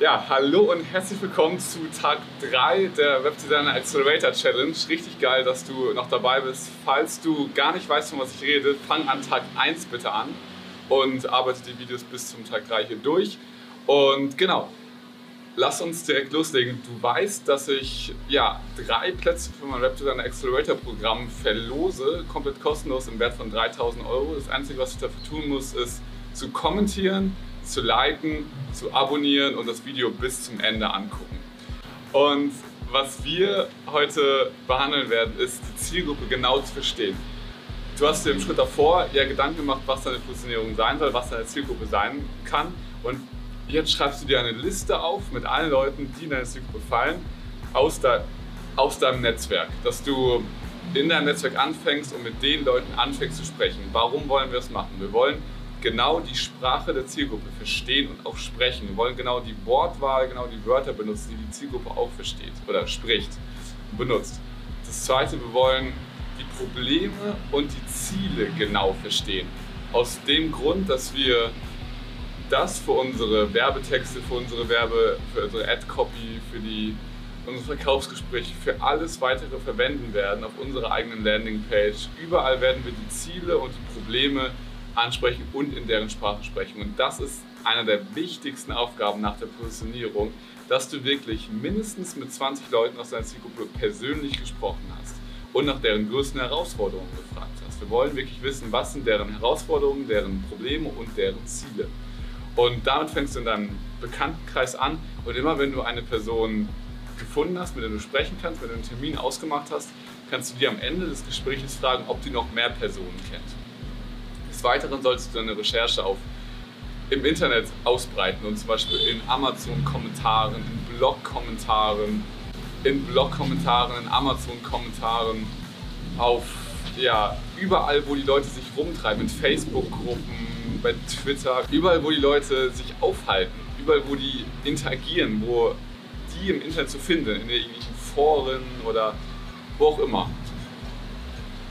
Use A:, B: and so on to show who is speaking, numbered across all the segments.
A: Ja, hallo und herzlich willkommen zu Tag 3 der Webdesigner Accelerator Challenge. Richtig geil, dass du noch dabei bist. Falls du gar nicht weißt, von was ich rede, fang an Tag 1 bitte an und arbeite die Videos bis zum Tag 3 hier durch. Und genau, lass uns direkt loslegen. Du weißt, dass ich ja, drei Plätze für mein Webdesigner Accelerator Programm verlose, komplett kostenlos im Wert von 3000 Euro. Das Einzige, was ich dafür tun muss, ist zu kommentieren, zu liken, zu abonnieren und das Video bis zum Ende angucken. Und was wir heute behandeln werden, ist die Zielgruppe genau zu verstehen. Du hast dir im Schritt davor ja Gedanken gemacht, was deine Positionierung sein soll, was deine Zielgruppe sein kann. Und jetzt schreibst du dir eine Liste auf mit allen Leuten, die in deine Zielgruppe fallen, aus, de, aus deinem Netzwerk. Dass du in deinem Netzwerk anfängst und mit den Leuten anfängst zu sprechen. Warum wollen wir das machen? Wir wollen genau die Sprache der Zielgruppe verstehen und auch sprechen. Wir wollen genau die Wortwahl, genau die Wörter benutzen, die die Zielgruppe auch versteht oder spricht und benutzt. Das zweite, wir wollen die Probleme und die Ziele genau verstehen. Aus dem Grund, dass wir das für unsere Werbetexte, für unsere Werbe, für unsere Ad-Copy, für die unsere Verkaufsgespräche, für alles weitere verwenden werden auf unserer eigenen Landingpage. Überall werden wir die Ziele und die Probleme ansprechen und in deren Sprache sprechen. Und das ist eine der wichtigsten Aufgaben nach der Positionierung, dass du wirklich mindestens mit 20 Leuten aus deiner Zielgruppe persönlich gesprochen hast und nach deren größten Herausforderungen gefragt hast. Wir wollen wirklich wissen, was sind deren Herausforderungen, deren Probleme und deren Ziele. Und damit fängst du in deinem Bekanntenkreis an und immer wenn du eine Person gefunden hast, mit der du sprechen kannst, wenn du einen Termin ausgemacht hast, kannst du dir am Ende des Gesprächs fragen, ob die noch mehr Personen kennt. Des Weiteren solltest du deine Recherche auf, im Internet ausbreiten und zum Beispiel in Amazon-Kommentaren, in Blog-Kommentaren, in Blog-Kommentaren, in Amazon-Kommentaren, auf ja, überall, wo die Leute sich rumtreiben, in Facebook-Gruppen, bei Twitter, überall, wo die Leute sich aufhalten, überall, wo die interagieren, wo die im Internet zu finden, in irgendwelchen Foren oder wo auch immer.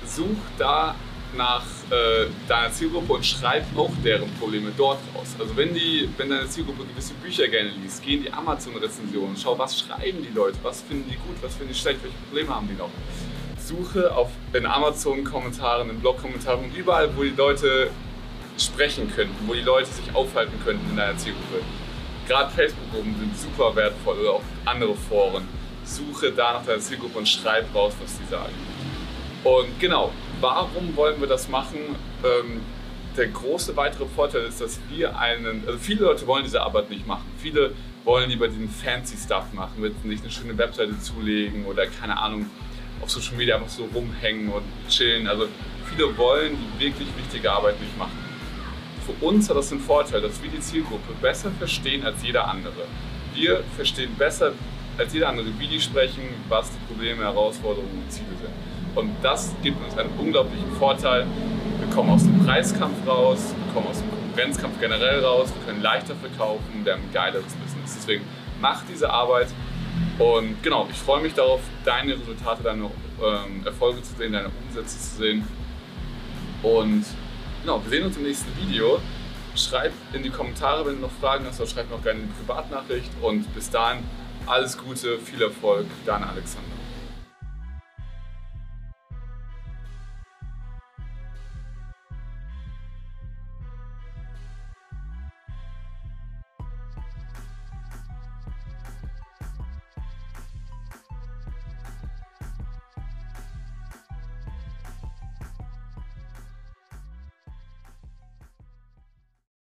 A: Such da nach äh, deiner Zielgruppe und schreib auch deren Probleme dort raus. Also wenn, die, wenn deine Zielgruppe gewisse Bücher gerne liest, geh in die Amazon-Rezensionen, schau, was schreiben die Leute, was finden die gut, was finden die schlecht, welche Probleme haben die noch. Suche auf, in Amazon-Kommentaren, in Blog-Kommentaren überall, wo die Leute sprechen könnten, wo die Leute sich aufhalten könnten in deiner Zielgruppe. Gerade Facebook-Gruppen sind super wertvoll oder auch andere Foren. Suche da nach deiner Zielgruppe und schreib raus, was die sagen. Und genau, warum wollen wir das machen? Ähm, der große weitere Vorteil ist, dass wir einen, also viele Leute wollen diese Arbeit nicht machen. Viele wollen lieber diesen fancy Stuff machen, mit sich eine schöne Webseite zulegen oder keine Ahnung, auf Social Media einfach so rumhängen und chillen. Also viele wollen die wirklich wichtige Arbeit nicht machen. Für uns hat das den Vorteil, dass wir die Zielgruppe besser verstehen als jeder andere. Wir verstehen besser als jeder andere, wie die sprechen, was die Probleme, Herausforderungen und Ziele sind. Und das gibt uns einen unglaublichen Vorteil. Wir kommen aus dem Preiskampf raus, wir kommen aus dem Konkurrenzkampf generell raus, wir können leichter verkaufen, wir haben ein geileres Business. Deswegen mach diese Arbeit und genau, ich freue mich darauf, deine Resultate, deine ähm, Erfolge zu sehen, deine Umsätze zu sehen. Und genau, wir sehen uns im nächsten Video. Schreib in die Kommentare, wenn du noch Fragen hast, oder schreib mir auch gerne eine Privatnachricht. Und bis dahin alles Gute, viel Erfolg, dein Alexander.